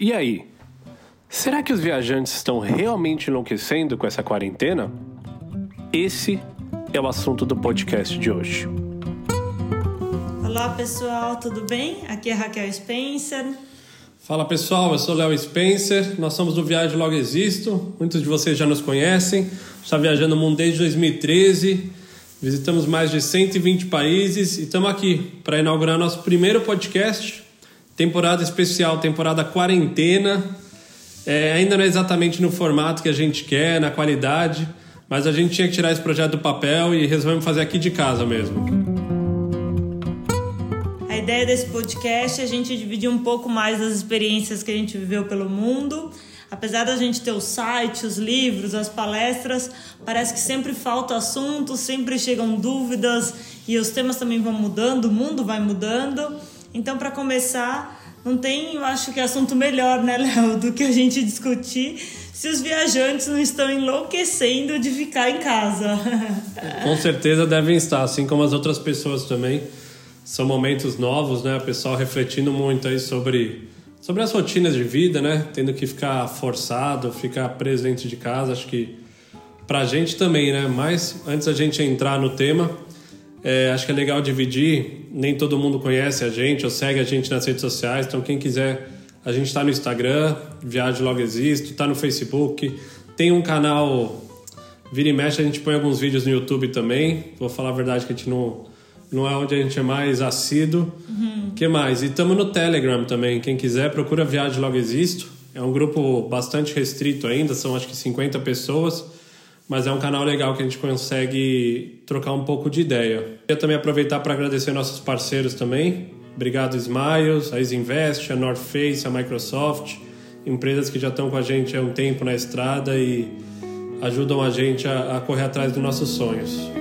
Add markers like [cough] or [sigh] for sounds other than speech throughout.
E aí? Será que os viajantes estão realmente enlouquecendo com essa quarentena? Esse é o assunto do podcast de hoje. Olá pessoal, tudo bem? Aqui é Raquel Spencer. Fala pessoal, eu sou Léo Spencer, nós somos do Viagem Logo Existo, muitos de vocês já nos conhecem, está viajando o mundo desde 2013, visitamos mais de 120 países e estamos aqui para inaugurar nosso primeiro podcast Temporada especial, temporada quarentena. É, ainda não é exatamente no formato que a gente quer, na qualidade, mas a gente tinha que tirar esse projeto do papel e resolvemos fazer aqui de casa mesmo. A ideia desse podcast é a gente dividir um pouco mais das experiências que a gente viveu pelo mundo. Apesar da gente ter o site, os livros, as palestras, parece que sempre falta assunto, sempre chegam dúvidas e os temas também vão mudando, o mundo vai mudando. Então, para começar, não tem, eu acho que assunto melhor, né, Léo, do que a gente discutir se os viajantes não estão enlouquecendo de ficar em casa. [laughs] Com certeza devem estar, assim como as outras pessoas também. São momentos novos, né? O pessoal refletindo muito aí sobre, sobre as rotinas de vida, né? Tendo que ficar forçado, ficar preso dentro de casa. Acho que pra gente também, né? Mas antes a gente entrar no tema, é, acho que é legal dividir. Nem todo mundo conhece a gente ou segue a gente nas redes sociais. Então, quem quiser, a gente está no Instagram, Viagem Logo Existo, está no Facebook. Tem um canal, vira e mexe, a gente põe alguns vídeos no YouTube também. Vou falar a verdade que a gente não, não é onde a gente é mais assíduo. Uhum. que mais? E estamos no Telegram também. Quem quiser, procura Viagem Logo Existo. É um grupo bastante restrito ainda, são acho que 50 pessoas mas é um canal legal que a gente consegue trocar um pouco de ideia. Queria também aproveitar para agradecer nossos parceiros também. Obrigado, Smiles, a Isinvest, a North Face, a Microsoft, empresas que já estão com a gente há um tempo na estrada e ajudam a gente a, a correr atrás dos nossos sonhos.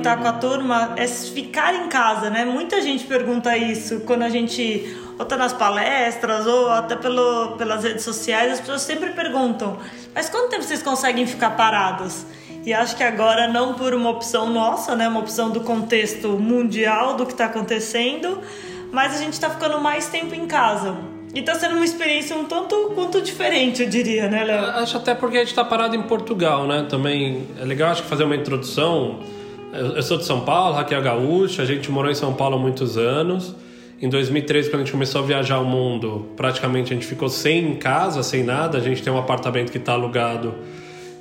Com a turma, é ficar em casa, né? Muita gente pergunta isso quando a gente ou tá nas palestras ou até pelo, pelas redes sociais, as pessoas sempre perguntam: mas quanto tempo vocês conseguem ficar parados? E acho que agora, não por uma opção nossa, né, uma opção do contexto mundial do que está acontecendo, mas a gente está ficando mais tempo em casa. E tá sendo uma experiência um tanto quanto diferente, eu diria, né, Léo? Acho até porque a gente tá parado em Portugal, né? Também é legal, acho que fazer uma introdução. Eu sou de São Paulo, Raquel Gaúcha, a gente morou em São Paulo há muitos anos. Em 2013, quando a gente começou a viajar o mundo, praticamente a gente ficou sem casa, sem nada. A gente tem um apartamento que está alugado.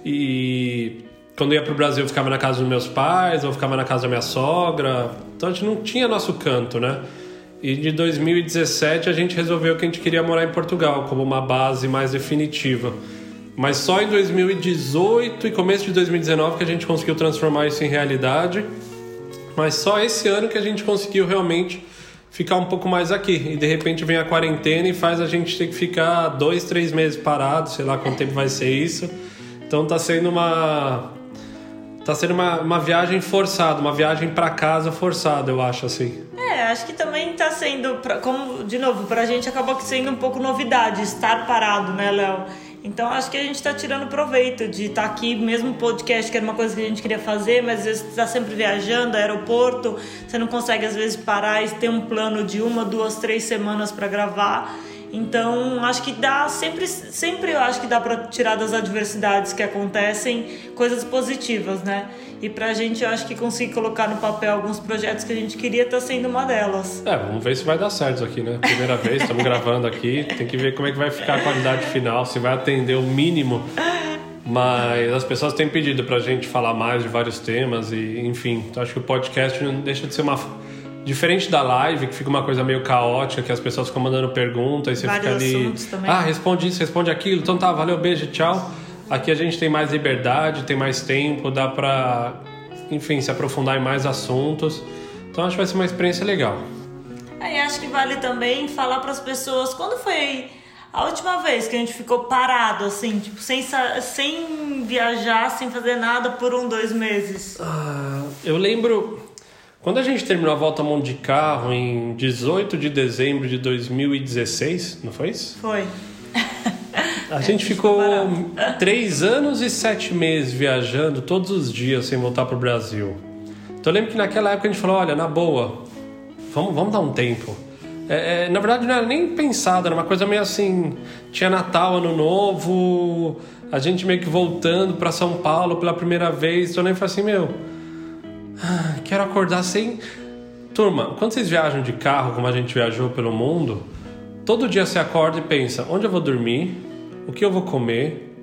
E quando ia para o Brasil, eu ficava na casa dos meus pais, ou ficava na casa da minha sogra. Então a gente não tinha nosso canto, né? E de 2017 a gente resolveu que a gente queria morar em Portugal como uma base mais definitiva. Mas só em 2018 e começo de 2019 que a gente conseguiu transformar isso em realidade. Mas só esse ano que a gente conseguiu realmente ficar um pouco mais aqui. E de repente vem a quarentena e faz a gente ter que ficar dois, três meses parado, sei lá quanto tempo vai ser isso. Então tá sendo uma. Tá sendo uma, uma viagem forçada, uma viagem para casa forçada, eu acho assim. É, acho que também tá sendo, como, de novo, pra gente acabou sendo um pouco novidade estar parado, né, Léo? Então acho que a gente está tirando proveito de estar tá aqui, mesmo podcast, que era uma coisa que a gente queria fazer, mas às vezes está sempre viajando, aeroporto, você não consegue às vezes parar e ter um plano de uma, duas, três semanas para gravar. Então, acho que dá sempre, sempre eu acho que dá para tirar das adversidades que acontecem coisas positivas, né? E pra gente, eu acho que conseguir colocar no papel alguns projetos que a gente queria tá sendo uma delas. É, vamos ver se vai dar certo isso aqui, né? Primeira vez, estamos gravando aqui, tem que ver como é que vai ficar a qualidade final, se vai atender o mínimo. Mas as pessoas têm pedido pra gente falar mais de vários temas e, enfim, então acho que o podcast não deixa de ser uma Diferente da live, que fica uma coisa meio caótica, que as pessoas ficam mandando perguntas e você Vários fica ali. Também. Ah, responde isso, responde aquilo. Então tá, valeu, beijo, tchau. Aqui a gente tem mais liberdade, tem mais tempo, dá pra, enfim, se aprofundar em mais assuntos. Então acho que vai ser uma experiência legal. Aí acho que vale também falar para as pessoas quando foi a última vez que a gente ficou parado, assim, tipo, sem, sem viajar, sem fazer nada por um, dois meses? Ah, eu lembro. Quando a gente terminou a volta ao mundo de carro em 18 de dezembro de 2016, não foi isso? Foi. [laughs] A gente ficou três anos e sete meses viajando todos os dias sem voltar para o Brasil. Então eu lembro que naquela época a gente falou, olha, na boa, vamos, vamos dar um tempo. É, é, na verdade não era nem pensado, era uma coisa meio assim, tinha Natal, Ano Novo, a gente meio que voltando para São Paulo pela primeira vez. Então eu lembro assim, meu, ah, quero acordar sem... Turma, quando vocês viajam de carro, como a gente viajou pelo mundo, todo dia você acorda e pensa, onde eu vou dormir, o que eu vou comer,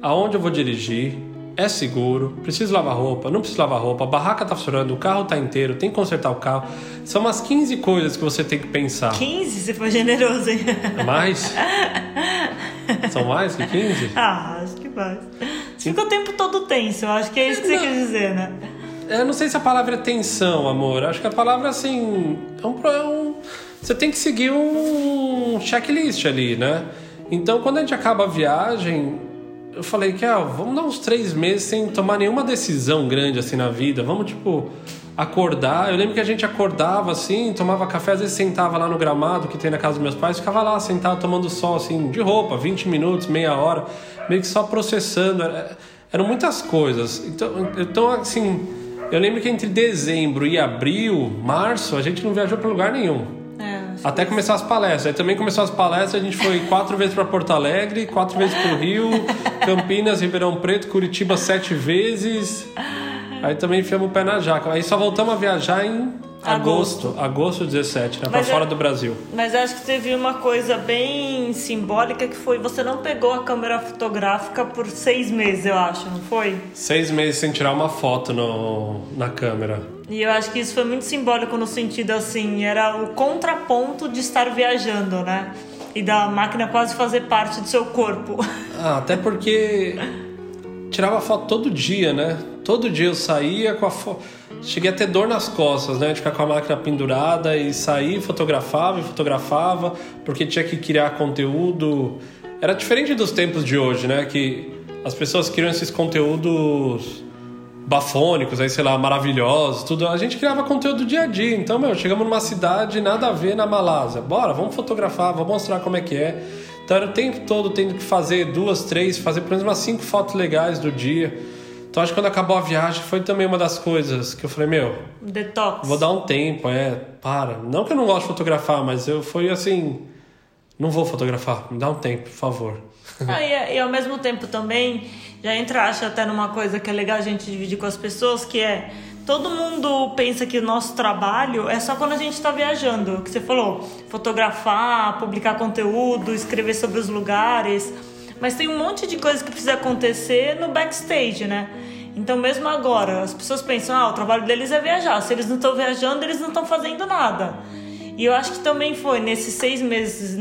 aonde eu vou dirigir, é seguro, preciso lavar roupa, não preciso lavar roupa, a barraca tá funcionando, o carro tá inteiro, tem que consertar o carro. São umas 15 coisas que você tem que pensar. 15? Você foi generoso, hein? Mais? São mais que 15? Ah, acho que mais. Você fica o tempo todo tenso, eu acho que é isso que você Não. quer dizer, né? Eu não sei se a palavra é tensão, amor. Acho que a palavra, assim, é um, é um- Você tem que seguir um checklist ali, né? Então, quando a gente acaba a viagem, eu falei que, ah, vamos dar uns três meses sem tomar nenhuma decisão grande, assim, na vida. Vamos, tipo, acordar. Eu lembro que a gente acordava, assim, tomava café, às vezes sentava lá no gramado que tem na casa dos meus pais, ficava lá sentado tomando sol, assim, de roupa, 20 minutos, meia hora, meio que só processando. Era- eram muitas coisas. Então, então assim, eu lembro que entre dezembro e abril, março, a gente não viajou para lugar nenhum. É, Até começar as palestras. Aí também começou as palestras, a gente foi [laughs] quatro vezes para Porto Alegre, quatro vezes para o Rio, Campinas, Ribeirão Preto, Curitiba sete vezes. Aí também enfiamos o pé na jaca. Aí só voltamos a viajar em agosto, Agosto. agosto 17, né? Para Mas é- fora do Brasil. Mas acho que teve uma coisa bem simbólica que foi você não pegou a câmera fotográfica por seis meses, eu acho, não foi? Seis meses sem tirar uma foto no, na câmera. E eu acho que isso foi muito simbólico no sentido assim, era o contraponto de estar viajando, né? E da máquina quase fazer parte do seu corpo. [laughs] Ah, até porque tirava foto todo dia, né? Todo dia eu saía com a foto. Cheguei a ter dor nas costas, né? De ficar com a máquina pendurada e sair, fotografava e fotografava, porque tinha que criar conteúdo. Era diferente dos tempos de hoje, né? Que as pessoas criam esses conteúdos bafônicos, aí sei lá, maravilhosos, tudo. A gente criava conteúdo dia a dia. Então, meu, chegamos numa cidade nada a ver na Malásia. Bora, vamos fotografar, vamos mostrar como é que é. Então era o tempo todo tendo que fazer duas, três, fazer pelo menos umas cinco fotos legais do dia. Então acho que quando acabou a viagem foi também uma das coisas que eu falei, meu, Detox. vou dar um tempo, é, para. Não que eu não gosto de fotografar, mas eu fui assim, não vou fotografar, me dá um tempo, por favor. [laughs] Ah, e, e ao mesmo tempo também já entra, acho até numa coisa que é legal a gente dividir com as pessoas, que é todo mundo pensa que o nosso trabalho é só quando a gente está viajando, o que você falou, fotografar, publicar conteúdo, escrever sobre os lugares, mas tem um monte de coisa que precisa acontecer no backstage, né? Então mesmo agora, as pessoas pensam, ah, o trabalho deles é viajar, se eles não estão viajando, eles não estão fazendo nada. E eu acho que também foi nesses seis meses,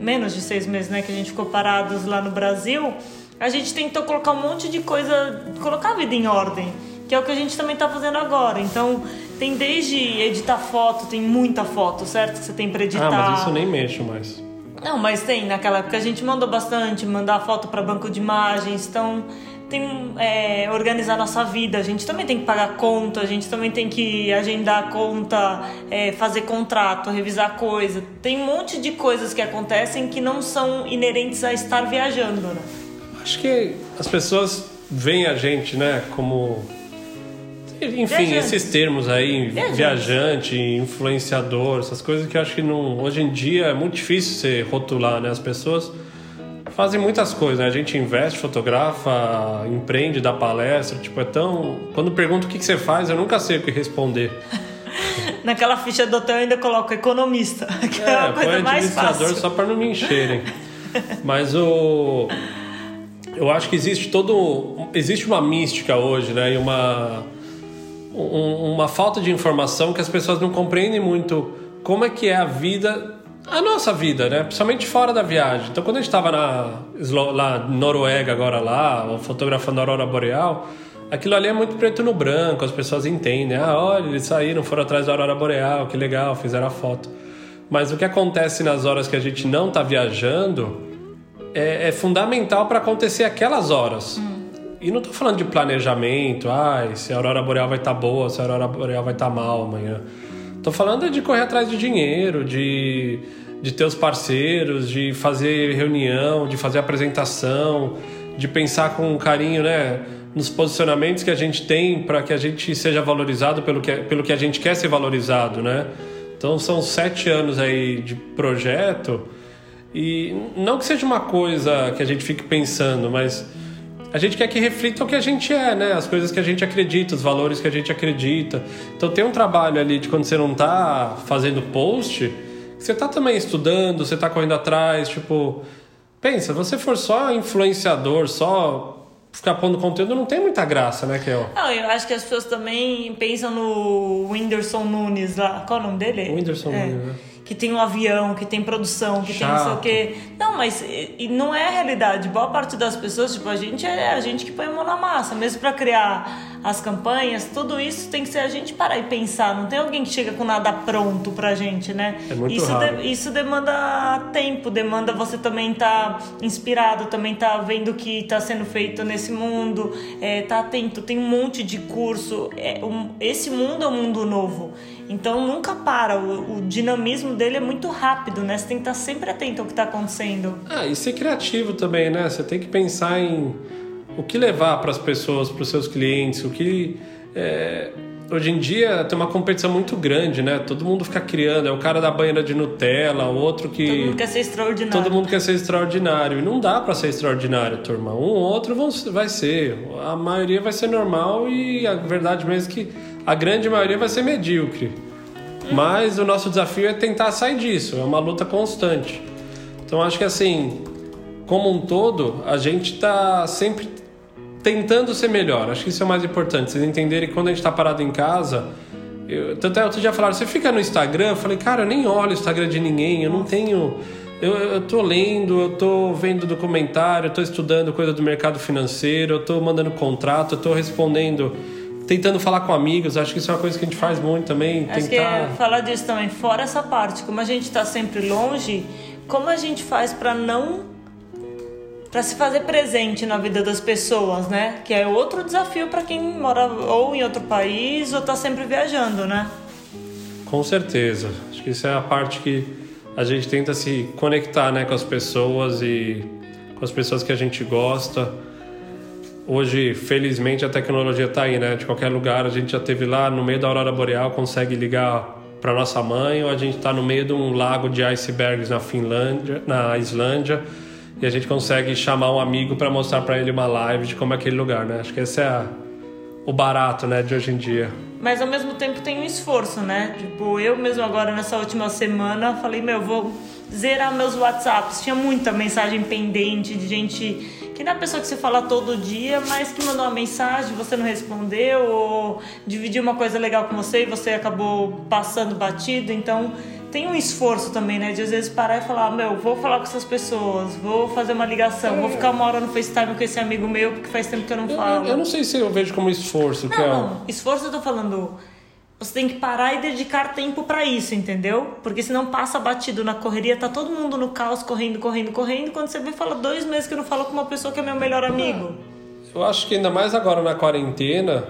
menos de seis meses, né, que a gente ficou parados lá no Brasil, a gente tentou colocar um monte de coisa, colocar a vida em ordem, que é o que a gente também tá fazendo agora. Então, tem desde editar foto, tem muita foto, certo? Que você tem pra editar. Ah, mas isso eu nem mexo mais. Não, mas tem, naquela época a gente mandou bastante, mandar foto para banco de imagens, então tem é, organizar nossa vida, a gente também tem que pagar conta, a gente também tem que agendar conta, é, fazer contrato, revisar coisa. Tem um monte de coisas que acontecem que não são inerentes a estar viajando, né? Acho que as pessoas veem a gente, né, como. Enfim, Viajante. esses termos aí, Viajante. viajante, influenciador, essas coisas que eu acho que não, hoje em dia é muito difícil você rotular, né? As pessoas fazem muitas coisas, né? A gente investe, fotografa, empreende, dá palestra, tipo, é tão. Quando pergunto o que, que você faz, eu nunca sei o que responder. [laughs] Naquela ficha do hotel eu ainda coloco economista, [laughs] que é, É, a põe coisa mais fácil. só para não me encherem. [laughs] Mas o eu acho que existe todo existe uma mística hoje, né? E uma um- uma falta de informação que as pessoas não compreendem muito como é que é a vida a nossa vida, né? Principalmente fora da viagem. Então, quando a gente estava na Noruega agora lá, fotografando a aurora boreal, aquilo ali é muito preto no branco. As pessoas entendem. Ah, olha, eles saíram, foram atrás da aurora boreal, que legal, fizeram a foto. Mas o que acontece nas horas que a gente não está viajando é, é fundamental para acontecer aquelas horas. E não estou falando de planejamento, ah, se a aurora boreal vai estar boa, se a aurora boreal vai estar mal amanhã. Tô falando de correr atrás de dinheiro, de, de ter os parceiros, de fazer reunião, de fazer apresentação, de pensar com carinho, né? nos posicionamentos que a gente tem para que a gente seja valorizado pelo que, pelo que a gente quer ser valorizado, né? Então são sete anos aí de projeto e não que seja uma coisa que a gente fique pensando, mas a gente quer que reflita o que a gente é, né? As coisas que a gente acredita, os valores que a gente acredita. Então tem um trabalho ali de quando você não está fazendo post, você está também estudando, você está correndo atrás, tipo, pensa, você for só influenciador, só ficar pondo conteúdo não tem muita graça, né, Kel? Não, eu acho que as pessoas também pensam no Whindersson Nunes lá. Qual é o nome dele? Whindersson é. Nunes, né? Que tem um avião, que tem produção, que Chato. tem não sei o quê. Não, mas e, não é a realidade. Boa parte das pessoas, tipo, a gente é a gente que põe a mão na massa, mesmo para criar as campanhas, tudo isso tem que ser a gente parar e pensar. Não tem alguém que chega com nada pronto pra gente, né? É muito isso, raro. De, isso demanda tempo, demanda você também estar tá inspirado, também tá vendo o que está sendo feito nesse mundo, é, tá atento. Tem um monte de curso. É, um, esse mundo é um mundo novo. Então nunca para, o, o, dinamismo dele é muito rápido, né? Você tem que estar sempre atento ao que está acontecendo. Ah, e ser criativo também, né? Você tem que pensar em o que levar para as pessoas, para os seus clientes, o que. É... Hoje em dia tem uma competição muito grande, né? Todo mundo fica criando. É o cara da banheira de Nutella, o outro que. Todo mundo quer ser extraordinário. Todo mundo quer ser extraordinário. E não dá para ser extraordinário, turma. Um ou outro vão, vai ser. A maioria vai ser normal e a verdade mesmo é que a grande maioria vai ser medíocre. Mas o nosso desafio é tentar sair disso, é uma luta constante. Então acho que assim, como um todo, a gente está sempre tentando ser melhor. Acho que isso é o mais importante. Vocês entenderem que quando a gente está parado em casa. Eu, tanto é, outro dia falaram, você fica no Instagram? Eu falei, cara, eu nem olho o Instagram de ninguém, eu não tenho. Eu, eu tô lendo, eu tô vendo documentário, eu tô estudando coisa do mercado financeiro, eu tô mandando contrato, eu tô respondendo tentando falar com amigos, acho que isso é uma coisa que a gente faz muito também. Acho tentar... que é falar disso também, fora essa parte, como a gente está sempre longe, como a gente faz para não para se fazer presente na vida das pessoas, né? Que é outro desafio para quem mora ou em outro país ou está sempre viajando, né? Com certeza. Acho que isso é a parte que a gente tenta se conectar, né, com as pessoas e com as pessoas que a gente gosta Hoje, felizmente, a tecnologia está aí, né? De qualquer lugar, a gente já teve lá no meio da aurora boreal, consegue ligar para nossa mãe, ou a gente está no meio de um lago de icebergs na Finlândia, na Islândia, e a gente consegue chamar um amigo para mostrar para ele uma live de como é aquele lugar, né? Acho que esse é a, o barato, né, de hoje em dia. Mas ao mesmo tempo tem um esforço, né? Tipo, eu mesmo agora nessa última semana falei, meu, vou zerar meus WhatsApps. Tinha muita mensagem pendente de gente que não é a pessoa que você fala todo dia, mas que mandou uma mensagem, você não respondeu, ou dividiu uma coisa legal com você e você acabou passando batido. Então tem um esforço também, né? De às vezes parar e falar, meu, vou falar com essas pessoas, vou fazer uma ligação, é. vou ficar uma hora no FaceTime com esse amigo meu, porque faz tempo que eu não falo. Eu, não sei se eu vejo como esforço, não. Não, esforço eu tô falando você tem que parar e dedicar tempo para isso, entendeu? Porque senão passa batido na correria, tá todo mundo no caos, correndo, correndo, correndo. Quando você vê, fala dois meses que eu não falo com uma pessoa que é meu melhor amigo. Eu acho que ainda mais agora na quarentena,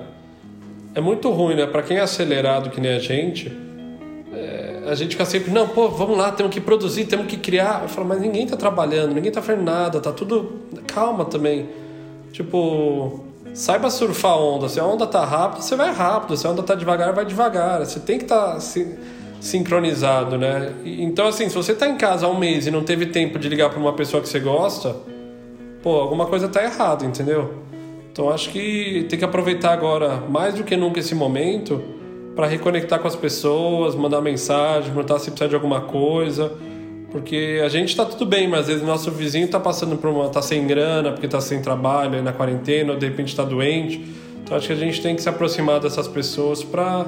é muito ruim, né? Para quem é acelerado que nem a gente, é, a gente fica sempre, não, pô, vamos lá, temos que produzir, temos que criar. Eu falo, mas ninguém tá trabalhando, ninguém tá fazendo nada, tá tudo. Calma também. Tipo, saiba surfar a onda. Se a onda tá rápida, você vai rápido. Se a onda tá devagar, vai devagar. Você tem que estar tá sincronizado, né? Então, assim, se você tá em casa há um mês e não teve tempo de ligar para uma pessoa que você gosta, pô, alguma coisa tá errada, entendeu? Então, acho que tem que aproveitar agora, mais do que nunca, esse momento para reconectar com as pessoas, mandar mensagem, perguntar se precisa de alguma coisa. Porque a gente está tudo bem, mas às vezes o nosso vizinho está passando por uma. está sem grana, porque está sem trabalho, na quarentena, ou de repente está doente. Então acho que a gente tem que se aproximar dessas pessoas para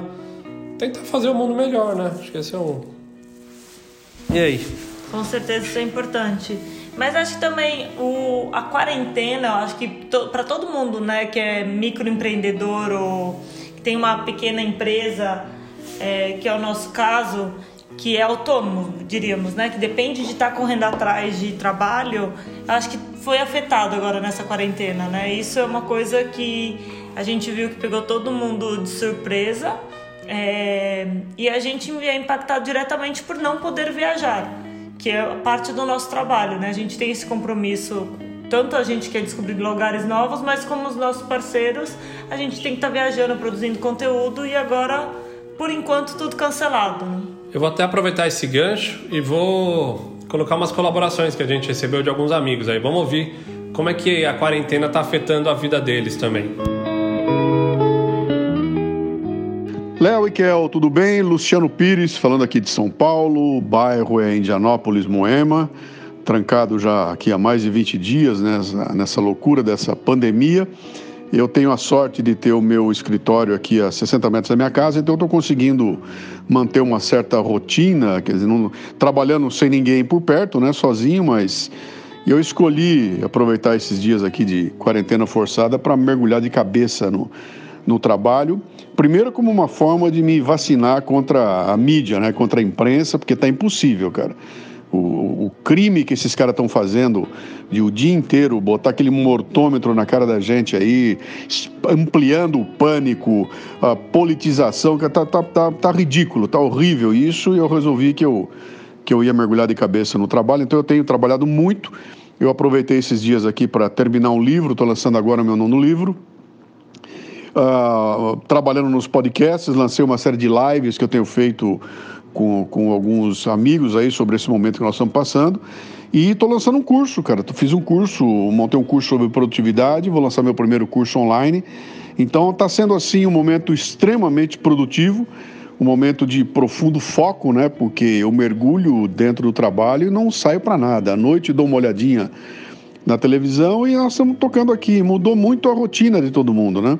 tentar fazer o mundo melhor, né? Acho que esse é um. E aí? Com certeza isso é importante. Mas acho que também o, a quarentena, acho que to, para todo mundo, né, que é microempreendedor ou tem uma pequena empresa, é, que é o nosso caso, que é autônomo, diríamos, né? Que depende de estar tá correndo atrás de trabalho, acho que foi afetado agora nessa quarentena, né? Isso é uma coisa que a gente viu que pegou todo mundo de surpresa é... e a gente é impactado diretamente por não poder viajar, que é parte do nosso trabalho, né? A gente tem esse compromisso tanto a gente quer descobrir lugares novos, mas como os nossos parceiros, a gente tem que estar tá viajando, produzindo conteúdo e agora, por enquanto, tudo cancelado. Né? Eu vou até aproveitar esse gancho e vou colocar umas colaborações que a gente recebeu de alguns amigos aí. Vamos ouvir como é que a quarentena está afetando a vida deles também. Léo e Kel, tudo bem? Luciano Pires, falando aqui de São Paulo, o bairro é Indianópolis, Moema, trancado já aqui há mais de 20 dias nessa, nessa loucura dessa pandemia. Eu tenho a sorte de ter o meu escritório aqui a 60 metros da minha casa, então eu estou conseguindo manter uma certa rotina, quer dizer, não, trabalhando sem ninguém por perto, né, sozinho, mas eu escolhi aproveitar esses dias aqui de quarentena forçada para mergulhar de cabeça no, no trabalho. Primeiro, como uma forma de me vacinar contra a mídia, né? contra a imprensa, porque está impossível, cara. O, o, crime que esses caras estão fazendo de o dia inteiro botar aquele mortômetro na cara da gente aí, ampliando o pânico, a politização, que tá, tá, tá, tá ridículo, tá horrível isso, e eu resolvi que eu, que eu ia mergulhar de cabeça no trabalho, então eu tenho trabalhado muito. Eu aproveitei esses dias aqui para terminar um livro, estou lançando agora meu nono livro, uh, trabalhando nos podcasts, lancei uma série de lives que eu tenho feito com, com alguns amigos aí sobre esse momento que nós estamos passando. E estou lançando um curso, cara. Fiz um curso, montei um curso sobre produtividade, vou lançar meu primeiro curso online. Então está sendo assim um momento extremamente produtivo, um momento de profundo foco, né? Porque eu mergulho dentro do trabalho e não saio para nada. À noite dou uma olhadinha na televisão e nós estamos tocando aqui. Mudou muito a rotina de todo mundo, né?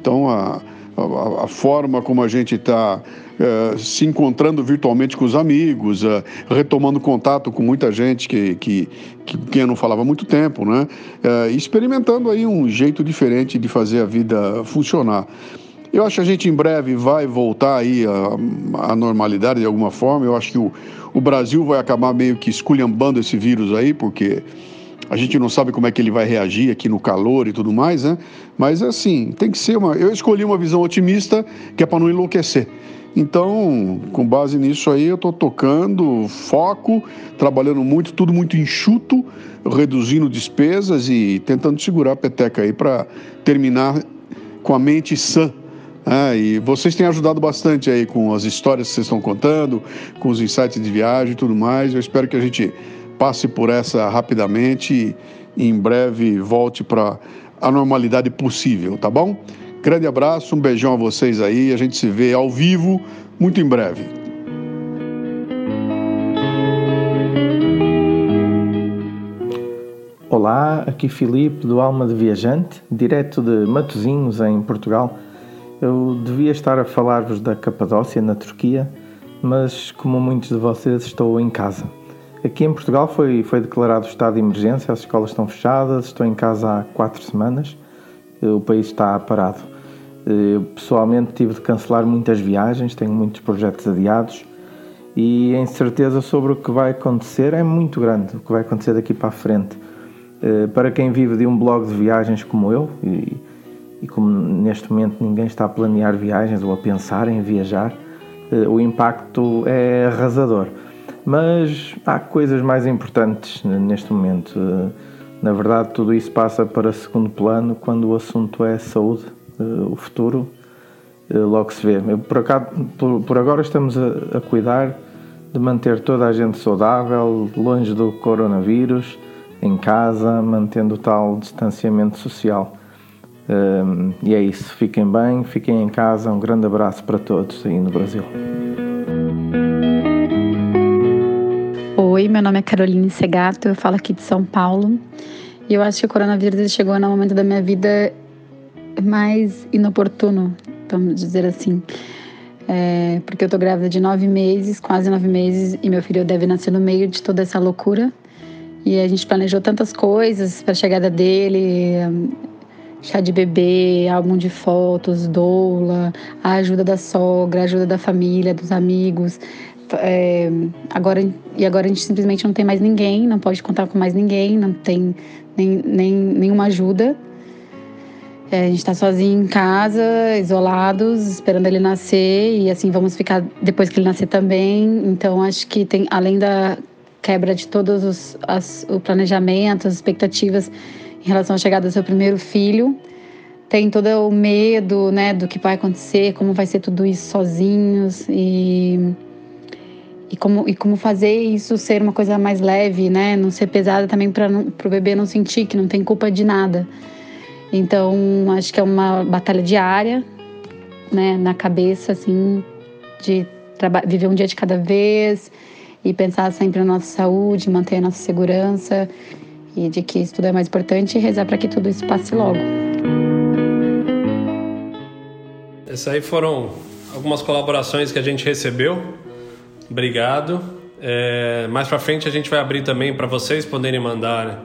Então, a, a, a forma como a gente está é, se encontrando virtualmente com os amigos, é, retomando contato com muita gente que, que, que quem não falava há muito tempo, né? É, experimentando aí um jeito diferente de fazer a vida funcionar. Eu acho que a gente em breve vai voltar aí à, à normalidade de alguma forma. Eu acho que o, o Brasil vai acabar meio que esculhambando esse vírus aí, porque a gente não sabe como é que ele vai reagir aqui no calor e tudo mais, né? Mas assim, tem que ser uma. Eu escolhi uma visão otimista que é para não enlouquecer. Então, com base nisso aí, eu estou tocando foco, trabalhando muito, tudo muito enxuto, reduzindo despesas e tentando segurar a peteca aí para terminar com a mente sã. Ah, e vocês têm ajudado bastante aí com as histórias que vocês estão contando, com os insights de viagem e tudo mais. Eu espero que a gente passe por essa rapidamente e em breve volte para a normalidade possível, tá bom? Grande abraço, um beijão a vocês aí, a gente se vê ao vivo muito em breve. Olá, aqui Filipe do Alma de Viajante, direto de Matosinhos, em Portugal. Eu devia estar a falar-vos da Capadócia, na Turquia, mas como muitos de vocês, estou em casa. Aqui em Portugal foi, foi declarado estado de emergência, as escolas estão fechadas, estou em casa há quatro semanas, o país está parado. Eu pessoalmente tive de cancelar muitas viagens, tenho muitos projetos adiados e a incerteza sobre o que vai acontecer é muito grande, o que vai acontecer daqui para a frente. Eh, para quem vive de um blog de viagens como eu, e, e como neste momento ninguém está a planear viagens ou a pensar em viajar, eh, o impacto é arrasador. Mas há coisas mais importantes neste momento. Na verdade, tudo isso passa para segundo plano quando o assunto é saúde, o futuro. Logo se vê. Por, acaso, por, por agora estamos a, a cuidar de manter toda a gente saudável, longe do coronavírus, em casa, mantendo o tal distanciamento social. Um, e é isso. Fiquem bem, fiquem em casa. Um grande abraço para todos aí no Brasil. Oi, meu nome é Caroline Segato, eu falo aqui de São Paulo. E eu acho que o coronavírus chegou no momento da minha vida mais inoportuno, vamos dizer assim. É, porque eu tô grávida de nove meses, quase nove meses, e meu filho deve nascer no meio de toda essa loucura. E a gente planejou tantas coisas para a chegada dele, chá de bebê, álbum de fotos, doula, a ajuda da sogra, a ajuda da família, dos amigos. É, agora, e agora a gente simplesmente não tem mais ninguém, não pode contar com mais ninguém, não tem nem, nem nenhuma ajuda. É, a gente está sozinho em casa, isolados, esperando ele nascer e assim vamos ficar depois que ele nascer também. Então acho que tem, além da quebra de todos os as, o planejamento, as expectativas em relação à chegada do seu primeiro filho. Tem todo o medo, né, do que vai acontecer, como vai ser tudo isso sozinhos e e como, e como fazer isso ser uma coisa mais leve, né? Não ser pesada também para o bebê não sentir que não tem culpa de nada. Então, acho que é uma batalha diária, né? Na cabeça, assim, de viver um dia de cada vez e pensar sempre na nossa saúde, manter a nossa segurança e de que isso tudo é mais importante e rezar para que tudo isso passe logo. Essas aí foram algumas colaborações que a gente recebeu Obrigado. É, mais para frente a gente vai abrir também para vocês poderem mandar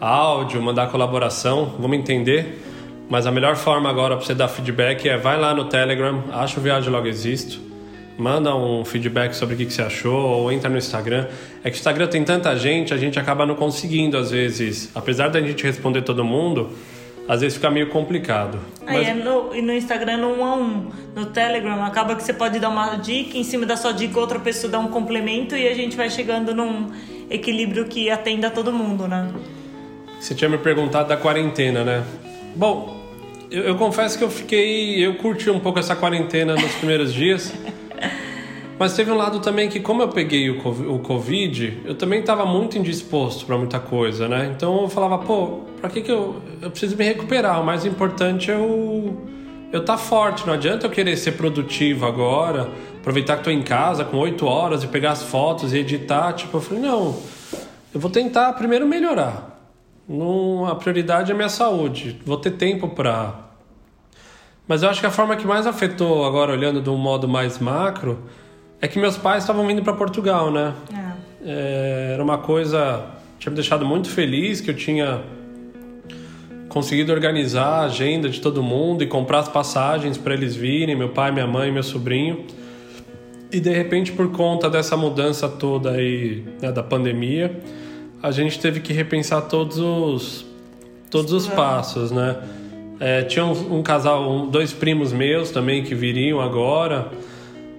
áudio, mandar colaboração, vamos entender. Mas a melhor forma agora para você dar feedback é vai lá no Telegram, acha o Viagem Logo Existo, manda um feedback sobre o que, que você achou ou entra no Instagram. É que o Instagram tem tanta gente, a gente acaba não conseguindo às vezes, apesar da gente responder todo mundo, às vezes fica meio complicado. Aí Mas... é no, e no Instagram no um a um. No Telegram acaba que você pode dar uma dica, em cima da sua dica outra pessoa dá um complemento e a gente vai chegando num equilíbrio que atenda todo mundo, né? Você tinha me perguntado da quarentena, né? Bom, eu, eu confesso que eu fiquei. Eu curti um pouco essa quarentena nos primeiros dias. [laughs] Mas teve um lado também que, como eu peguei o Covid, eu também estava muito indisposto para muita coisa, né? Então eu falava, pô, para que que eu. Eu preciso me recuperar. O mais importante é eu. Eu tá forte. Não adianta eu querer ser produtivo agora, aproveitar que estou em casa com oito horas e pegar as fotos e editar. Tipo, eu falei, não. Eu vou tentar primeiro melhorar. Não, a prioridade é minha saúde. Vou ter tempo para. Mas eu acho que a forma que mais afetou, agora olhando de um modo mais macro, é que meus pais estavam vindo para Portugal, né? É. É, era uma coisa tinha me deixado muito feliz que eu tinha conseguido organizar a agenda de todo mundo e comprar as passagens para eles virem, meu pai, minha mãe, meu sobrinho. E de repente, por conta dessa mudança toda aí né, da pandemia, a gente teve que repensar todos os todos os passos, né? É, tinha um, um casal, um, dois primos meus também que viriam agora.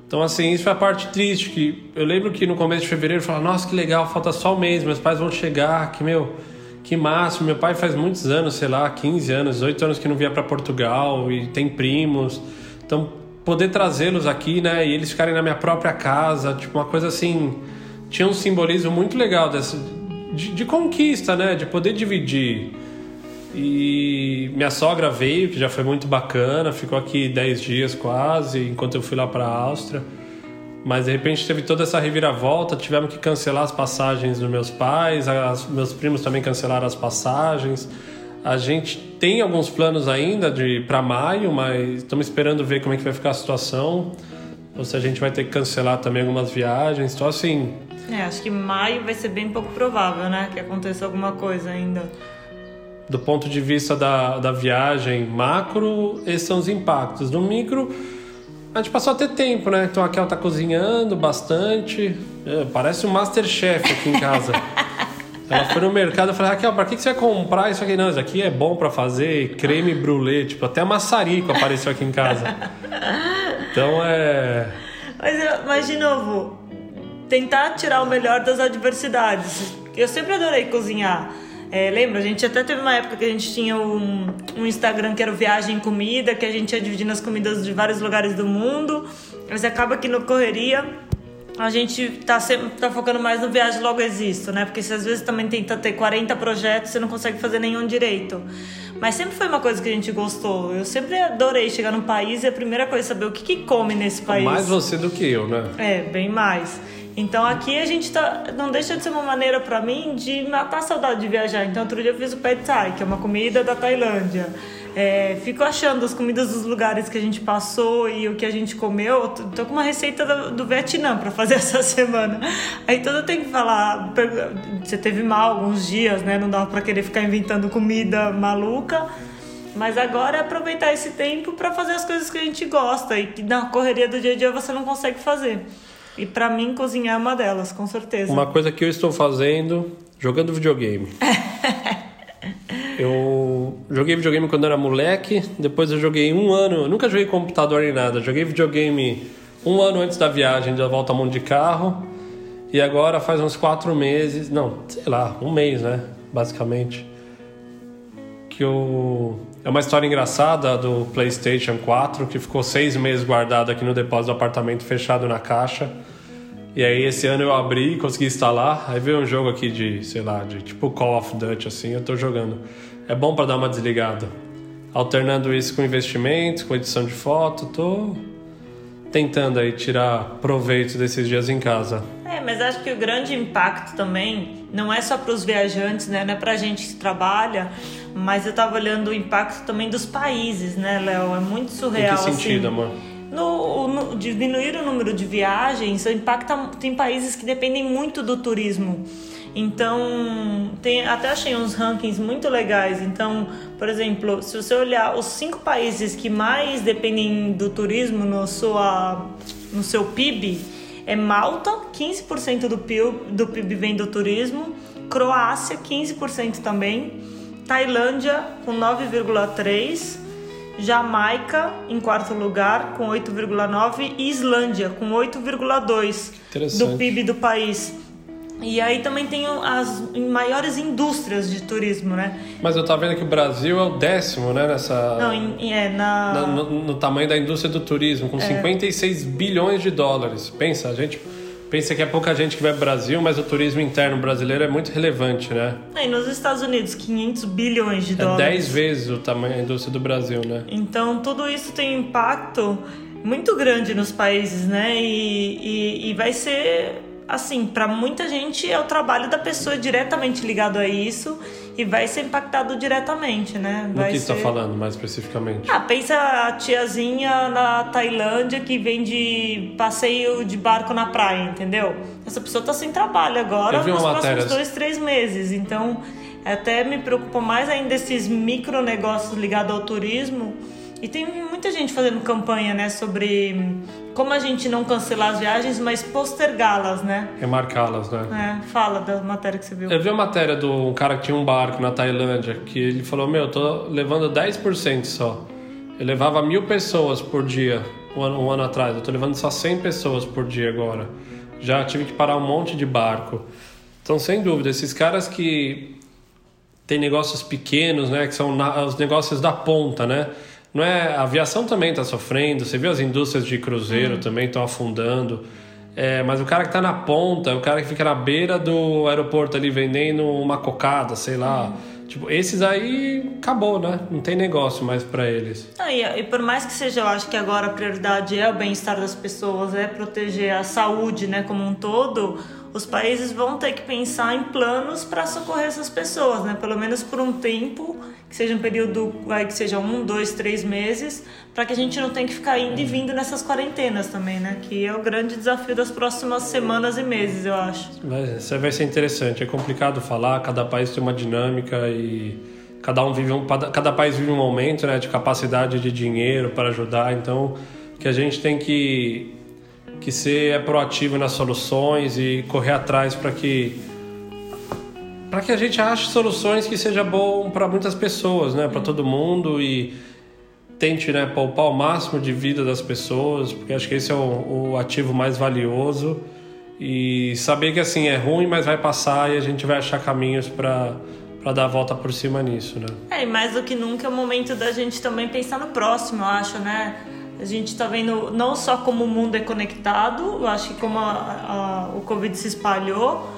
Então, assim, isso foi a parte triste. que Eu lembro que no começo de fevereiro eu falava, nossa, que legal, falta só um mês, meus pais vão chegar, que meu, que máximo. Meu pai faz muitos anos, sei lá, 15 anos, 18 anos que não via para Portugal e tem primos. Então, poder trazê-los aqui, né, e eles ficarem na minha própria casa, tipo, uma coisa assim. Tinha um simbolismo muito legal dessa, de, de conquista, né, de poder dividir. E minha sogra veio, que já foi muito bacana, ficou aqui 10 dias quase, enquanto eu fui lá para a Áustria. Mas de repente teve toda essa reviravolta, tivemos que cancelar as passagens dos meus pais, as, meus primos também cancelaram as passagens. A gente tem alguns planos ainda de para maio, mas estamos esperando ver como é que vai ficar a situação. Ou se a gente vai ter que cancelar também algumas viagens. Então assim, é, acho que maio vai ser bem pouco provável, né, que aconteça alguma coisa ainda do ponto de vista da, da viagem macro, esses são os impactos. No micro, a gente passou a ter tempo, né? Então a Kel tá cozinhando bastante. É, parece um Masterchef aqui em casa. [laughs] Ela foi no mercado e falou, Raquel, pra que você vai comprar isso aqui? Não, isso aqui é bom para fazer creme brulee. Tipo, até maçarico apareceu aqui em casa. Então é... Mas, mas de novo, tentar tirar o melhor das adversidades. Eu sempre adorei cozinhar. É, lembra? A gente até teve uma época que a gente tinha um, um Instagram que era Viagem Comida, que a gente ia dividindo as comidas de vários lugares do mundo. Mas acaba que no Correria a gente tá, sempre, tá focando mais no Viagem Logo Existo, né? Porque se às vezes também tenta ter 40 projetos, você não consegue fazer nenhum direito. Mas sempre foi uma coisa que a gente gostou. Eu sempre adorei chegar num país e a primeira coisa é saber o que, que come nesse país. Mais você do que eu, né? É, bem mais. Então aqui a gente tá, não deixa de ser uma maneira para mim de matar a saudade de viajar. Então outro dia eu fiz o Pad Thai, que é uma comida da Tailândia. É, fico achando as comidas dos lugares que a gente passou e o que a gente comeu. Tô com uma receita do, do Vietnã para fazer [laughs] essa semana. Aí todo tem que falar, você teve mal alguns dias, né? Não dava para querer ficar inventando comida maluca. Mas agora é aproveitar esse tempo para fazer as coisas que a gente gosta e que na correria do dia a dia você não consegue fazer. E para mim, cozinhar é uma delas, com certeza. Uma coisa que eu estou fazendo, jogando videogame. [laughs] eu joguei videogame quando era moleque, depois eu joguei um ano, nunca joguei computador nem nada, joguei videogame um ano antes da viagem, da volta ao mundo de carro. E agora faz uns quatro meses, não, sei lá, um mês, né? Basicamente. Que eu. É uma história engraçada do PlayStation 4 que ficou seis meses guardado aqui no depósito do apartamento, fechado na caixa. E aí esse ano eu abri e consegui instalar. Aí veio um jogo aqui de, sei lá, de tipo Call of Duty assim, eu tô jogando. É bom para dar uma desligada. Alternando isso com investimentos, com edição de foto, tô tentando aí tirar proveito desses dias em casa. É, mas acho que o grande impacto também não é só para os viajantes, né? Não é para a gente que trabalha, mas eu estava olhando o impacto também dos países, né, Léo? É muito surreal. Em que sentido, assim. amor? No, no, diminuir o número de viagens impacta tem países que dependem muito do turismo. Então tem até achei uns rankings muito legais. Então por exemplo se você olhar os cinco países que mais dependem do turismo no sua no seu PIB é Malta 15% do PIB, do PIB vem do turismo. Croácia 15% também. Tailândia com 9,3 Jamaica em quarto lugar com 8,9 e Islândia com 8,2 do PIB do país. E aí também tem as maiores indústrias de turismo, né? Mas eu tava vendo que o Brasil é o décimo, né? Nessa. Não, em, é na. No, no, no, tamanho da indústria do turismo, com é. 56 bilhões de dólares. Pensa, a gente pensa que é pouca gente que vai para o Brasil, mas o turismo interno brasileiro é muito relevante, né? É, e nos Estados Unidos, 500 bilhões de é dólares. É 10 vezes o tamanho da indústria do Brasil, né? Então, tudo isso tem um impacto muito grande nos países, né? E, e, e vai ser, assim, para muita gente é o trabalho da pessoa diretamente ligado a isso e vai ser impactado diretamente, né? Vai que ser... está falando mais especificamente? Ah, pensa a tiazinha na Tailândia que vem de passeio de barco na praia, entendeu? Essa pessoa está sem trabalho agora nos próximos dois, três meses. Então, até me preocupa mais ainda esses micro negócios ligados ao turismo e tem muita gente fazendo campanha, né, sobre como a gente não cancelar as viagens, mas postergá-las, né? Remarcá-las, né? É, fala da matéria que você viu. Eu vi a matéria do um cara que tinha um barco na Tailândia, que ele falou, meu, eu tô levando 10% só. Eu levava mil pessoas por dia um ano, um ano atrás, eu tô levando só 100 pessoas por dia agora. Já tive que parar um monte de barco. Então, sem dúvida, esses caras que têm negócios pequenos, né, que são na, os negócios da ponta, né? Não é? A aviação também está sofrendo você viu as indústrias de cruzeiro uhum. também estão afundando. É, mas o cara que está na ponta o cara que fica na beira do aeroporto ali vendendo uma cocada sei lá. Uhum. tipo esses aí acabou né? Não tem negócio mais para eles. Ah, e, e, por mais que seja eu acho que agora a prioridade é o bem-estar das pessoas é proteger a saúde né como um todo os países vão ter que pensar em planos para socorrer essas pessoas, né? Pelo menos por um tempo, que seja um período, que seja um, dois, três meses, para que a gente não tenha que ficar indo e vindo nessas quarentenas também, né? Que é o grande desafio das próximas semanas e meses, eu acho. Vai, isso vai ser interessante. É complicado falar. Cada país tem uma dinâmica e cada um vive um, cada país vive um momento, né? De capacidade de dinheiro para ajudar. Então, que a gente tem que que ser é proativo nas soluções e correr atrás para que para que a gente ache soluções que seja bom para muitas pessoas, né, para todo mundo e tente, né, poupar o máximo de vida das pessoas, porque acho que esse é o, o ativo mais valioso e saber que assim é ruim, mas vai passar e a gente vai achar caminhos para para dar a volta por cima nisso, né? É, e mais do que nunca é o momento da gente também pensar no próximo, eu acho, né? A gente está vendo não só como o mundo é conectado, eu acho que como a, a, o Covid se espalhou,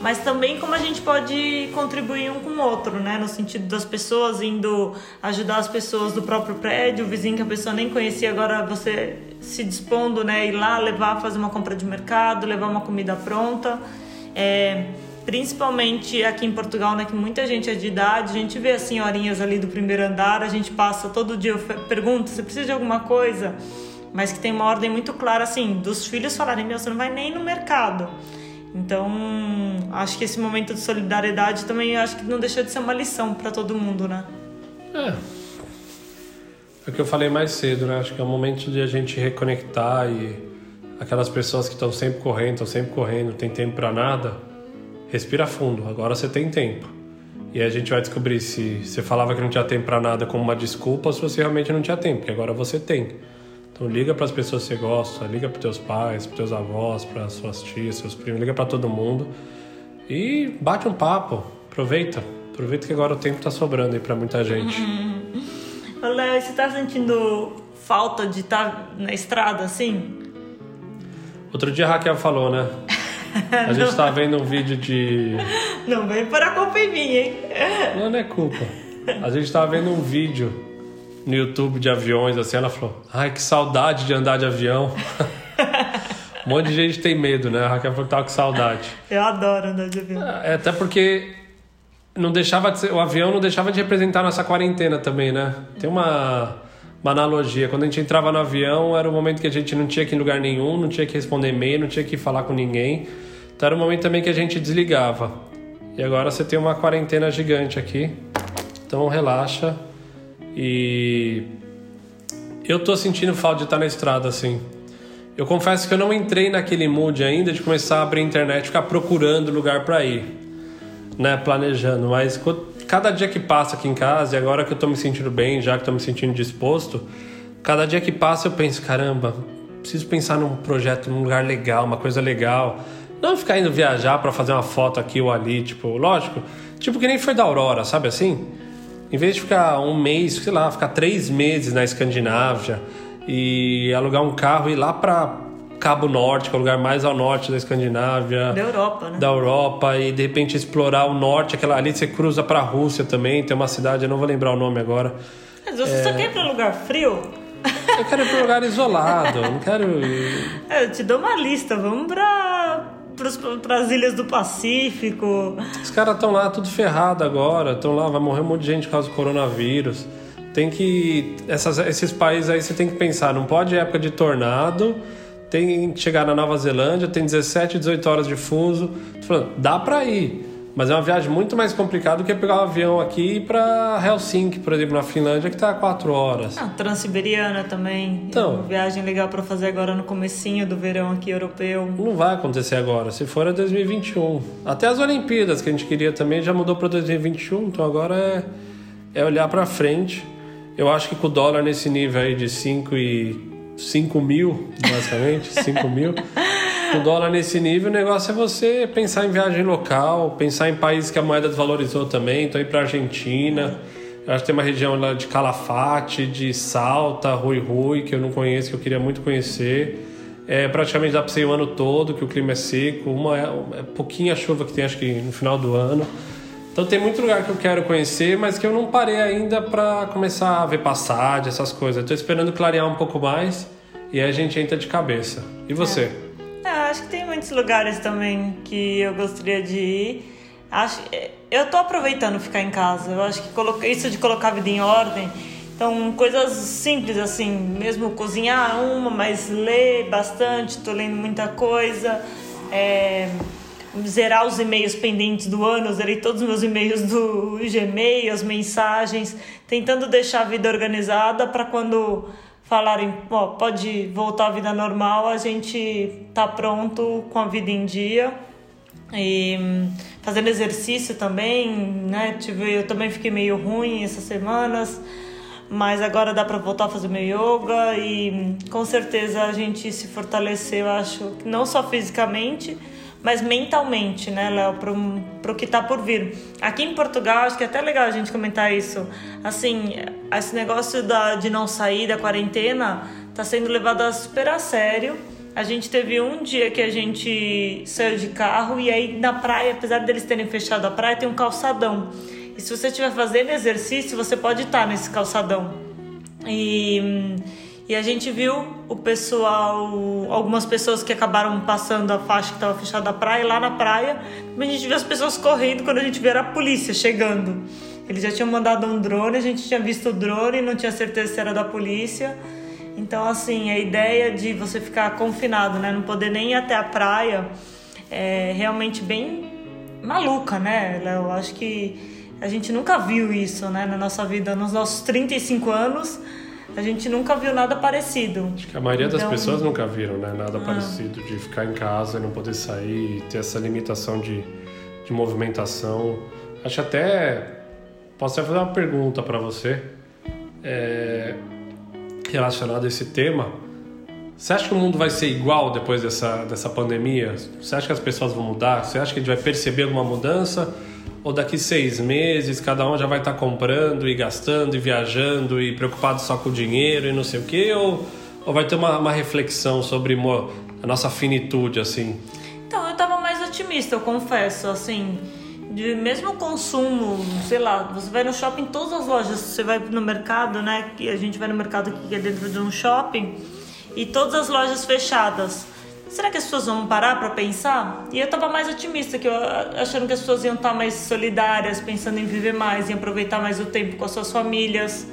mas também como a gente pode contribuir um com o outro, né? No sentido das pessoas indo ajudar as pessoas do próprio prédio, o vizinho que a pessoa nem conhecia, agora você se dispondo, né? Ir lá, levar, fazer uma compra de mercado, levar uma comida pronta. É, principalmente aqui em Portugal, né, que muita gente é de idade, a gente vê as senhorinhas ali do primeiro andar, a gente passa todo dia, pergunta, você precisa de alguma coisa? Mas que tem uma ordem muito clara, assim, dos filhos falarem, meu, você não vai nem no mercado. Então, acho que esse momento de solidariedade também, acho que não deixa de ser uma lição para todo mundo, né? É. É o que eu falei mais cedo, né? Acho que é o momento de a gente reconectar e aquelas pessoas que estão sempre correndo, estão sempre correndo, tem tempo para nada respira fundo, agora você tem tempo. E a gente vai descobrir se você falava que não tinha tempo para nada como uma desculpa ou se você realmente não tinha tempo, porque agora você tem. Então liga para as pessoas que você gosta, liga para teus pais, para teus avós, para suas tias, seus primos, liga para todo mundo e bate um papo. Aproveita, aproveita que agora o tempo tá sobrando aí para muita gente. [laughs] Léo, você tá sentindo falta de estar tá na estrada assim? Outro dia a Raquel falou, né? [laughs] A gente tá vendo um vídeo de. Não vem para a culpa em mim, hein? Não, não é culpa. A gente tava vendo um vídeo no YouTube de aviões, assim, ela falou: Ai, que saudade de andar de avião. [laughs] um monte de gente tem medo, né? A Raquel falou que tava com saudade. Eu adoro andar de avião. É, até porque não deixava de ser, o avião não deixava de representar nossa quarentena também, né? Tem uma, uma analogia. Quando a gente entrava no avião, era o momento que a gente não tinha que ir em lugar nenhum, não tinha que responder e-mail, não tinha que falar com ninguém. Então era o momento também que a gente desligava. E agora você tem uma quarentena gigante aqui. Então relaxa. E eu tô sentindo falta de estar na estrada assim. Eu confesso que eu não entrei naquele mood ainda de começar a abrir internet, ficar procurando lugar para ir né, planejando, mas cada dia que passa aqui em casa, e agora que eu tô me sentindo bem, já que tô me sentindo disposto, cada dia que passa eu penso, caramba, preciso pensar num projeto, num lugar legal, uma coisa legal. Não ficar indo viajar para fazer uma foto aqui ou ali, tipo, lógico, tipo que nem foi da Aurora, sabe assim? Em vez de ficar um mês, sei lá, ficar três meses na Escandinávia e alugar um carro e ir lá para Cabo Norte, que é o lugar mais ao norte da Escandinávia. Da Europa, né? Da Europa, e de repente explorar o norte, aquela ali você cruza para a Rússia também, tem uma cidade, eu não vou lembrar o nome agora. Mas você é... só quer ir para lugar frio? Eu quero ir para lugar isolado, não quero ir. É, eu te dou uma lista, vamos para para as ilhas do Pacífico. Os caras estão lá tudo ferrado agora, estão lá, vai morrer um monte de gente por causa do coronavírus. Tem que. Essas, esses países aí você tem que pensar, não pode época de tornado tem que chegar na Nova Zelândia, tem 17, 18 horas de fuso. Tô falando, dá para ir, mas é uma viagem muito mais complicada do que pegar um avião aqui para Helsinki, por exemplo, na Finlândia, que tá 4 horas. Ah, Transiberiana também. Então, é uma viagem legal para fazer agora no comecinho do verão aqui europeu. Não vai acontecer agora, se for é 2021. Até as Olimpíadas que a gente queria também já mudou para 2021, então agora é, é olhar para frente. Eu acho que com o dólar nesse nível aí de 5 e 5 mil, basicamente, [laughs] 5 mil. O dólar nesse nível, o negócio é você pensar em viagem local, pensar em países que a moeda desvalorizou também. Então, ir para Argentina. Acho que tem uma região lá de Calafate, de Salta, Rui Rui, que eu não conheço, que eu queria muito conhecer. É, praticamente dá para ser o ano todo, que o clima é seco. Uma é, é pouquinha chuva que tem, acho que no final do ano. Então tem muito lugar que eu quero conhecer, mas que eu não parei ainda para começar a ver passagem, essas coisas. Estou esperando clarear um pouco mais e aí a gente entra de cabeça. E você? É. É, acho que tem muitos lugares também que eu gostaria de ir. Acho, eu tô aproveitando ficar em casa. Eu acho que isso de colocar a vida em ordem. Então, coisas simples assim, mesmo cozinhar uma, mas ler bastante, tô lendo muita coisa. É, zerar os e-mails pendentes do ano, zerei todos os meus e-mails do Gmail, as mensagens, tentando deixar a vida organizada para quando falarem, ó, pode voltar à vida normal, a gente tá pronto com a vida em dia. E fazendo exercício também, né? Tive, eu também fiquei meio ruim essas semanas, mas agora dá para voltar a fazer meu yoga e com certeza a gente se fortalecer, eu acho, não só fisicamente, mas mentalmente, né, Léo, para o que está por vir. Aqui em Portugal, acho que é até legal a gente comentar isso. Assim, esse negócio da, de não sair da quarentena está sendo levado super a sério. A gente teve um dia que a gente saiu de carro e aí na praia, apesar deles terem fechado a praia, tem um calçadão. E se você estiver fazendo exercício, você pode estar nesse calçadão. E e a gente viu o pessoal, algumas pessoas que acabaram passando a faixa que estava fechada a praia, lá na praia, a gente viu as pessoas correndo quando a gente viu a polícia chegando. Eles já tinham mandado um drone, a gente tinha visto o drone, não tinha certeza se era da polícia. Então, assim, a ideia de você ficar confinado, né, não poder nem ir até a praia, é realmente bem maluca, né, Eu acho que a gente nunca viu isso, né, na nossa vida, nos nossos 35 anos a gente nunca viu nada parecido. Acho que a maioria então... das pessoas nunca viram, né? Nada ah. parecido de ficar em casa e não poder sair, ter essa limitação de, de movimentação. Acho até posso até fazer uma pergunta para você. É... relacionado a esse tema. Você acha que o mundo vai ser igual depois dessa, dessa pandemia? Você acha que as pessoas vão mudar? Você acha que a gente vai perceber alguma mudança? Ou daqui seis meses cada um já vai estar comprando e gastando e viajando e preocupado só com o dinheiro e não sei o quê? Ou, ou vai ter uma, uma reflexão sobre a nossa finitude, assim? Então, eu estava mais otimista, eu confesso, assim de mesmo consumo, sei lá, você vai no shopping, todas as lojas, você vai no mercado, né? Que a gente vai no mercado que é dentro de um shopping e todas as lojas fechadas. Será que as pessoas vão parar para pensar? E eu tava mais otimista, que eu achando que as pessoas iam estar mais solidárias, pensando em viver mais, em aproveitar mais o tempo com as suas famílias.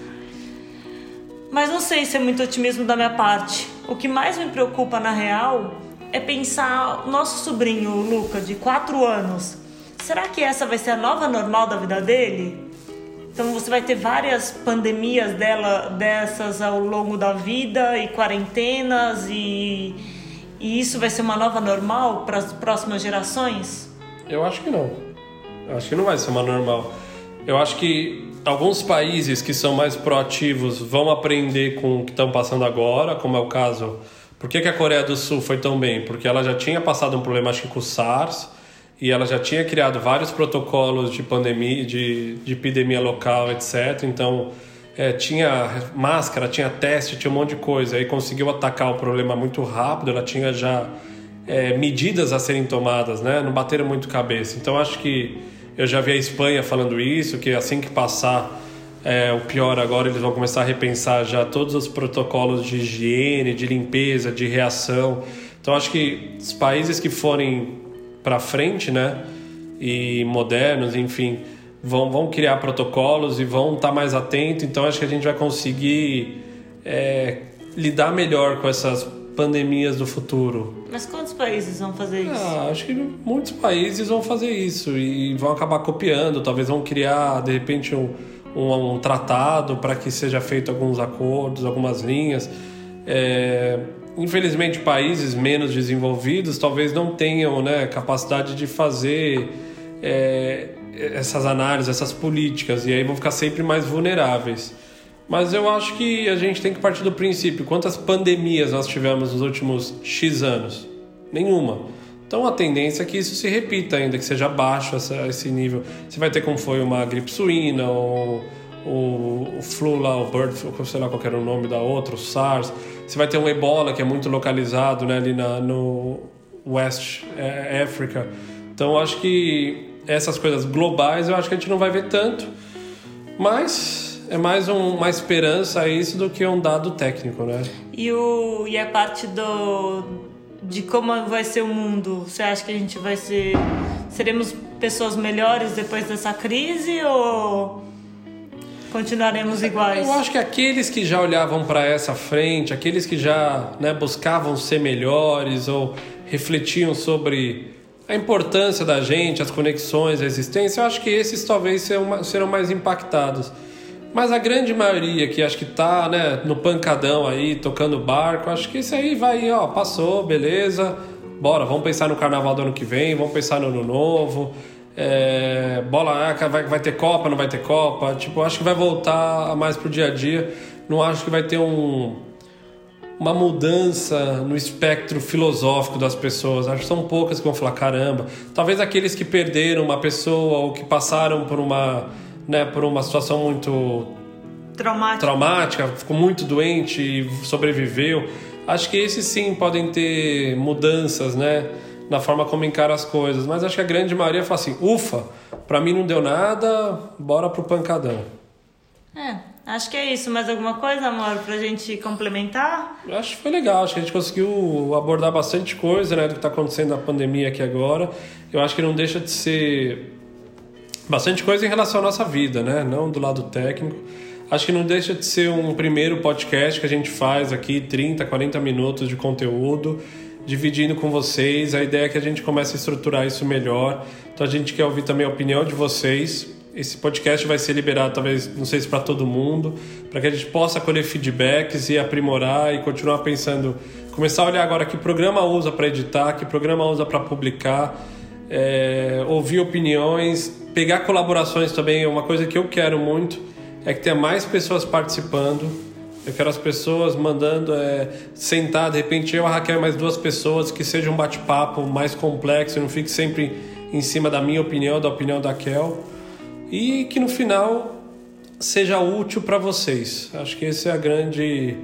Mas não sei se é muito otimismo da minha parte. O que mais me preocupa na real é pensar nosso sobrinho, o Luca, de 4 anos. Será que essa vai ser a nova normal da vida dele? Então você vai ter várias pandemias dela dessas ao longo da vida e quarentenas e, e isso vai ser uma nova normal para as próximas gerações? Eu acho que não. Eu acho que não vai ser uma normal. Eu acho que alguns países que são mais proativos vão aprender com o que estão passando agora, como é o caso. Por que, que a Coreia do Sul foi tão bem? Porque ela já tinha passado um problema, acho que com o SARS e ela já tinha criado vários protocolos de pandemia, de, de epidemia local, etc. Então é, tinha máscara, tinha teste, tinha um monte de coisa. Aí conseguiu atacar o problema muito rápido. Ela tinha já é, medidas a serem tomadas, né? Não bateram muito cabeça. Então acho que eu já vi a Espanha falando isso, que assim que passar é, o pior agora eles vão começar a repensar já todos os protocolos de higiene, de limpeza, de reação. Então acho que os países que forem para frente, né? E modernos, enfim, vão, vão criar protocolos e vão estar tá mais atentos. Então acho que a gente vai conseguir é, lidar melhor com essas pandemias do futuro. Mas quantos países vão fazer isso? Ah, acho que muitos países vão fazer isso e vão acabar copiando. Talvez vão criar, de repente, um, um, um tratado para que seja feito alguns acordos, algumas linhas. É, infelizmente, países menos desenvolvidos talvez não tenham né, capacidade de fazer é, essas análises, essas políticas, e aí vão ficar sempre mais vulneráveis. Mas eu acho que a gente tem que partir do princípio: quantas pandemias nós tivemos nos últimos X anos? Nenhuma. Então a tendência é que isso se repita ainda, que seja baixo essa, esse nível. Você vai ter como foi uma gripe suína, ou o, o flu lá, o bird sei lá qual era o nome da outra, o SARS. Você vai ter um ebola que é muito localizado né, ali na, no West é, Africa. Então acho que essas coisas globais eu acho que a gente não vai ver tanto, mas é mais um, uma esperança isso do que um dado técnico, né? E, o, e a parte do, de como vai ser o mundo, você acha que a gente vai ser. Seremos pessoas melhores depois dessa crise ou Continuaremos iguais. Eu acho que aqueles que já olhavam para essa frente, aqueles que já né, buscavam ser melhores ou refletiam sobre a importância da gente, as conexões, a existência, eu acho que esses talvez serão, serão mais impactados. Mas a grande maioria que acho que tá né, no pancadão aí, tocando barco, acho que isso aí vai, ó, passou, beleza, bora, vamos pensar no carnaval do ano que vem, vamos pensar no ano novo. É, bola, ah, vai, vai ter Copa, não vai ter Copa. Tipo, acho que vai voltar mais pro dia a dia. Não acho que vai ter um, uma mudança no espectro filosófico das pessoas. Acho que são poucas que vão falar, caramba. Talvez aqueles que perderam uma pessoa ou que passaram por uma, né, por uma situação muito traumática, traumática ficou muito doente e sobreviveu. Acho que esses sim podem ter mudanças, né? na forma como encara as coisas. Mas acho que a grande maioria fala assim: ufa, pra mim não deu nada, bora pro pancadão. É, acho que é isso. Mais alguma coisa, amor, pra gente complementar? Acho que foi legal, acho que a gente conseguiu abordar bastante coisa né, do que tá acontecendo na pandemia aqui agora. Eu acho que não deixa de ser bastante coisa em relação à nossa vida, né? Não do lado técnico. Acho que não deixa de ser um primeiro podcast que a gente faz aqui, 30, 40 minutos de conteúdo dividindo com vocês. A ideia é que a gente comece a estruturar isso melhor. Então a gente quer ouvir também a opinião de vocês. Esse podcast vai ser liberado, talvez, não sei se para todo mundo, para que a gente possa colher feedbacks e aprimorar e continuar pensando. Começar a olhar agora que programa usa para editar, que programa usa para publicar, é, ouvir opiniões, pegar colaborações também. Uma coisa que eu quero muito é que tenha mais pessoas participando Eu quero as pessoas mandando é, sentar, de repente eu, a Raquel mais duas pessoas, que seja um bate-papo mais complexo, não fique sempre em cima da minha opinião, da opinião da Kel. E que no final seja útil para vocês. Acho que esse é a grande.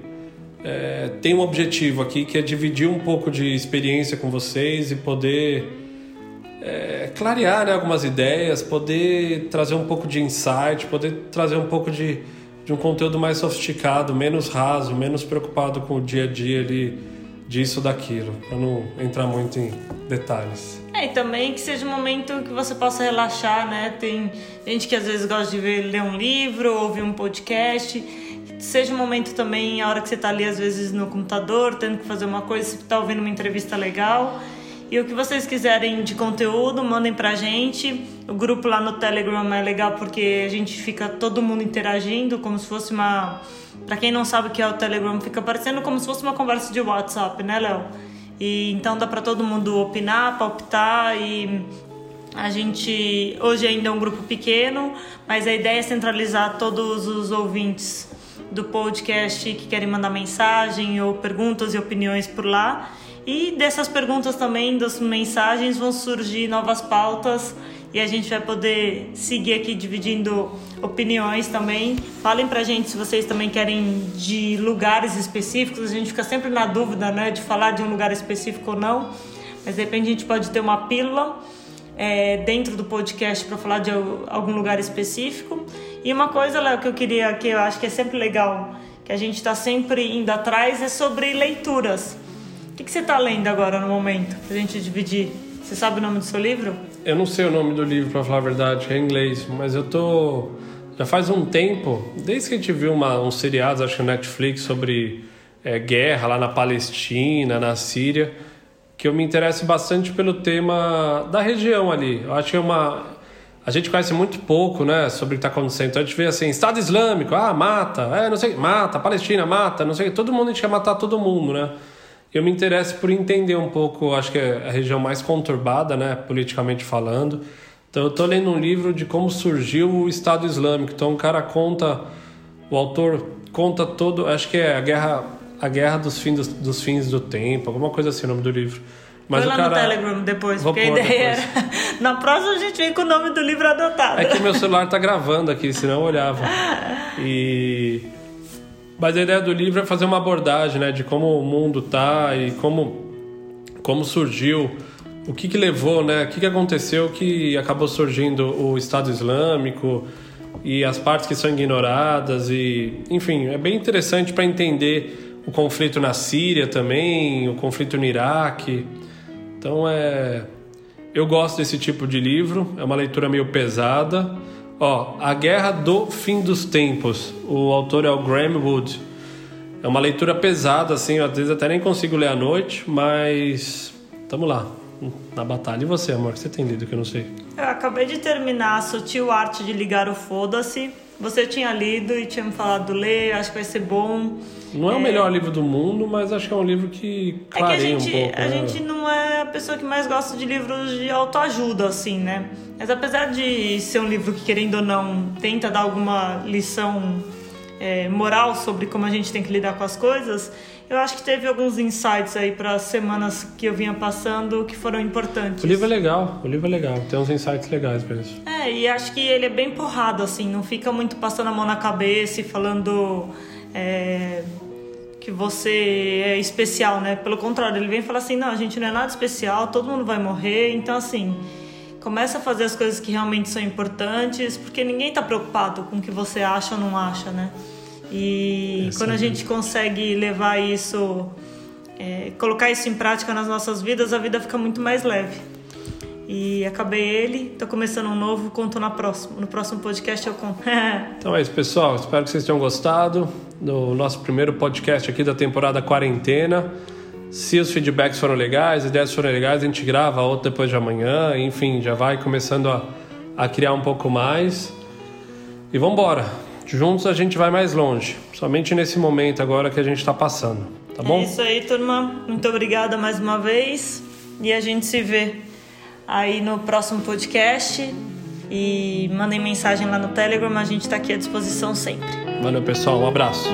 É, tem um objetivo aqui que é dividir um pouco de experiência com vocês e poder é, clarear né, algumas ideias, poder trazer um pouco de insight, poder trazer um pouco de, de um conteúdo mais sofisticado, menos raso, menos preocupado com o dia a dia ali disso daquilo, para não entrar muito em detalhes. É, e também que seja um momento que você possa relaxar, né? Tem gente que às vezes gosta de ver, ler um livro, ouvir um podcast. Seja um momento também, a hora que você está ali, às vezes, no computador, tendo que fazer uma coisa, você está ouvindo uma entrevista legal. E o que vocês quiserem de conteúdo, mandem pra gente. O grupo lá no Telegram é legal porque a gente fica todo mundo interagindo, como se fosse uma. Pra quem não sabe o que é o Telegram, fica parecendo como se fosse uma conversa de WhatsApp, né, Léo? E então dá para todo mundo opinar, palpitar e a gente hoje ainda é um grupo pequeno, mas a ideia é centralizar todos os ouvintes do podcast que querem mandar mensagem ou perguntas e opiniões por lá. E dessas perguntas também, das mensagens, vão surgir novas pautas e a gente vai poder seguir aqui dividindo opiniões também. Falem pra gente se vocês também querem de lugares específicos. A gente fica sempre na dúvida, né, de falar de um lugar específico ou não. Mas de repente a gente pode ter uma pílula é, dentro do podcast para falar de algum lugar específico. E uma coisa, Léo, que eu queria, que eu acho que é sempre legal, que a gente está sempre indo atrás, é sobre leituras. O que, que você está lendo agora no momento, pra gente dividir? Você sabe o nome do seu livro? Eu não sei o nome do livro, para falar a verdade, é em inglês, mas eu tô. Já faz um tempo, desde que a gente viu uma, um seriado, acho que no Netflix, sobre é, guerra lá na Palestina, na Síria, que eu me interesso bastante pelo tema da região ali. Eu acho que é uma. A gente conhece muito pouco, né, sobre o que está acontecendo. Então a gente vê assim, Estado Islâmico, ah, mata, é, não sei, mata, Palestina, mata, não sei, todo mundo a gente quer matar todo mundo, né? Eu me interesso por entender um pouco, acho que é a região mais conturbada, né, politicamente falando. Então eu estou lendo um livro de como surgiu o Estado Islâmico. Então o cara conta, o autor conta todo, acho que é a guerra, a guerra dos fins dos, dos fins do tempo, alguma coisa assim o nome do livro. Mas Foi lá cara... no Telegram depois, Vou porque a ideia depois. era. [laughs] Na próxima a gente vem com o nome do livro adotado. É que meu celular tá gravando aqui, senão eu olhava. [laughs] E mas a ideia do livro é fazer uma abordagem né, de como o mundo tá e como, como surgiu, o que, que levou, né, o que, que aconteceu que acabou surgindo o Estado Islâmico e as partes que são ignoradas e, enfim, é bem interessante para entender o conflito na Síria também, o conflito no Iraque. Então é, eu gosto desse tipo de livro, é uma leitura meio pesada Ó, A Guerra do Fim dos Tempos. O autor é o Graham Wood. É uma leitura pesada, assim, às vezes até nem consigo ler à noite, mas tamo lá, na batalha. E você, amor, que você tem lido que eu não sei? Eu acabei de terminar a Sutil Arte de Ligar o Foda-se. Você tinha lido e tinha me falado ler, acho que vai ser bom. Não é, é, o melhor livro do mundo, mas acho que é um livro que clareia é que a gente, um pouco. A né? gente não é a pessoa que mais gosta de livros de autoajuda, assim, né? Mas apesar de ser um livro que, querendo ou não, tenta dar alguma lição é, moral sobre como a gente tem que lidar com as coisas, eu acho que teve alguns insights aí para as semanas que eu vinha passando que foram importantes. O livro é legal, o livro é legal, tem uns insights legais mesmo. É, e acho que ele é bem porrado, assim, não fica muito passando a mão na cabeça e falando. É que você é especial, né? Pelo contrário, ele vem falar assim: não, a gente não é nada especial, todo mundo vai morrer. Então, assim, começa a fazer as coisas que realmente são importantes, porque ninguém está preocupado com o que você acha ou não acha, né? E é quando a gente consegue levar isso, é, colocar isso em prática nas nossas vidas, a vida fica muito mais leve. E acabei ele, tô começando um novo, conto na próxima. No próximo podcast eu conto. [laughs] então é isso, pessoal. Espero que vocês tenham gostado do nosso primeiro podcast aqui da temporada quarentena. Se os feedbacks foram legais, as ideias foram legais, a gente grava outro depois de amanhã. Enfim, já vai começando a, a criar um pouco mais. E vamos embora. Juntos a gente vai mais longe. Somente nesse momento agora que a gente está passando. Tá bom? É isso aí, turma. Muito obrigada mais uma vez. E a gente se vê aí no próximo podcast. E mandem mensagem lá no Telegram, a gente está aqui à disposição sempre. Valeu, pessoal. Um abraço.